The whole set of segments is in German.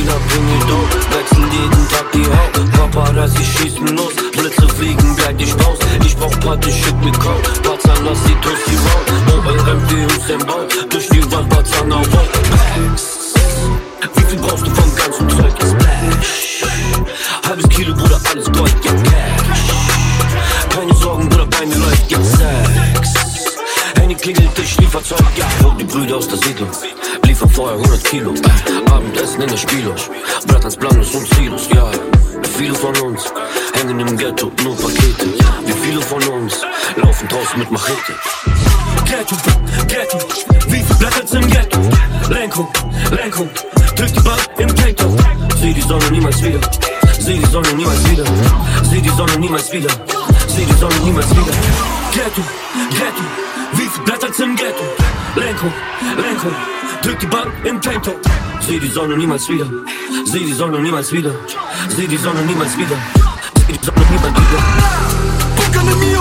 bring it down, wechseln jeden Tag die Haut. Paparazzi schießen los, Blitze fliegen, bleib dich raus. Ich brauch Party, schick mir Kraut, Bazan, lass die Tussi raus. OLM wie Hussein Bau, durch die Wand, Bazan auf. Wie viel brauchst du vom ganzen Zeug? Splash. Halbes Kilo, Bruder, alles Gold, get Cash. Keine Sorgen, Bruder, bei mir läuft jetzt Sex. Handy klingelt, ich liefer Zeug, ja. Brüder aus der Siedlung. Liefer vorher 100 Kilo. Abendessen in der Spielos. Blattans, Blanos und Silos, ja. Viele von uns hängen im Ghetto, nur Pakete. Wie viele von uns laufen draußen mit Machete? Ghetto, Ghetto, wie viel Blatters im Ghetto? Lenkung, Lenkung, drück die Bank im Tanktop. Sieh die Sonne niemals wieder. Sieh die Sonne niemals wieder. Sieh die Sonne niemals wieder. Sieh die Sonne niemals wieder. Ghetto, Ghetto, wie viel Ghetto? Lenkung, Lenkung, drück die Bank im Tanktop. Sieh die Sonne niemals wieder. Sieh die Sonne niemals wieder. Sieh die Sonne niemals wieder. Sieh die Sonne niemals wieder. De Mio,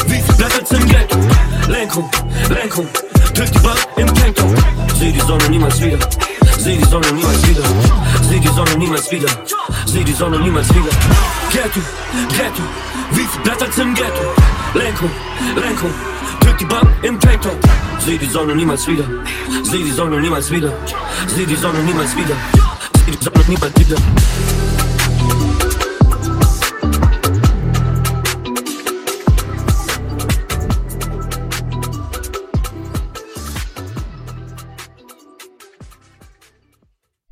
Ghetto, wie viel Blatters im Ghetto? Lenkung, Lenkung, drück die Bank im Tanktop. Sieh die Sonne niemals wieder. Sieh die Sonne niemals wieder. Sieh die Sonne niemals wieder. Sieh die Sonne niemals wieder. Ghetto, Ghetto, viel Blatters im Ghetto? Lenkung, Lenkung, drück die Bank im Tanktop. Sieh die Sonne niemals wieder. Sieh die Sonne niemals wieder. Sieh die Sonne niemals wieder. Sieh die Sonne niemals wieder.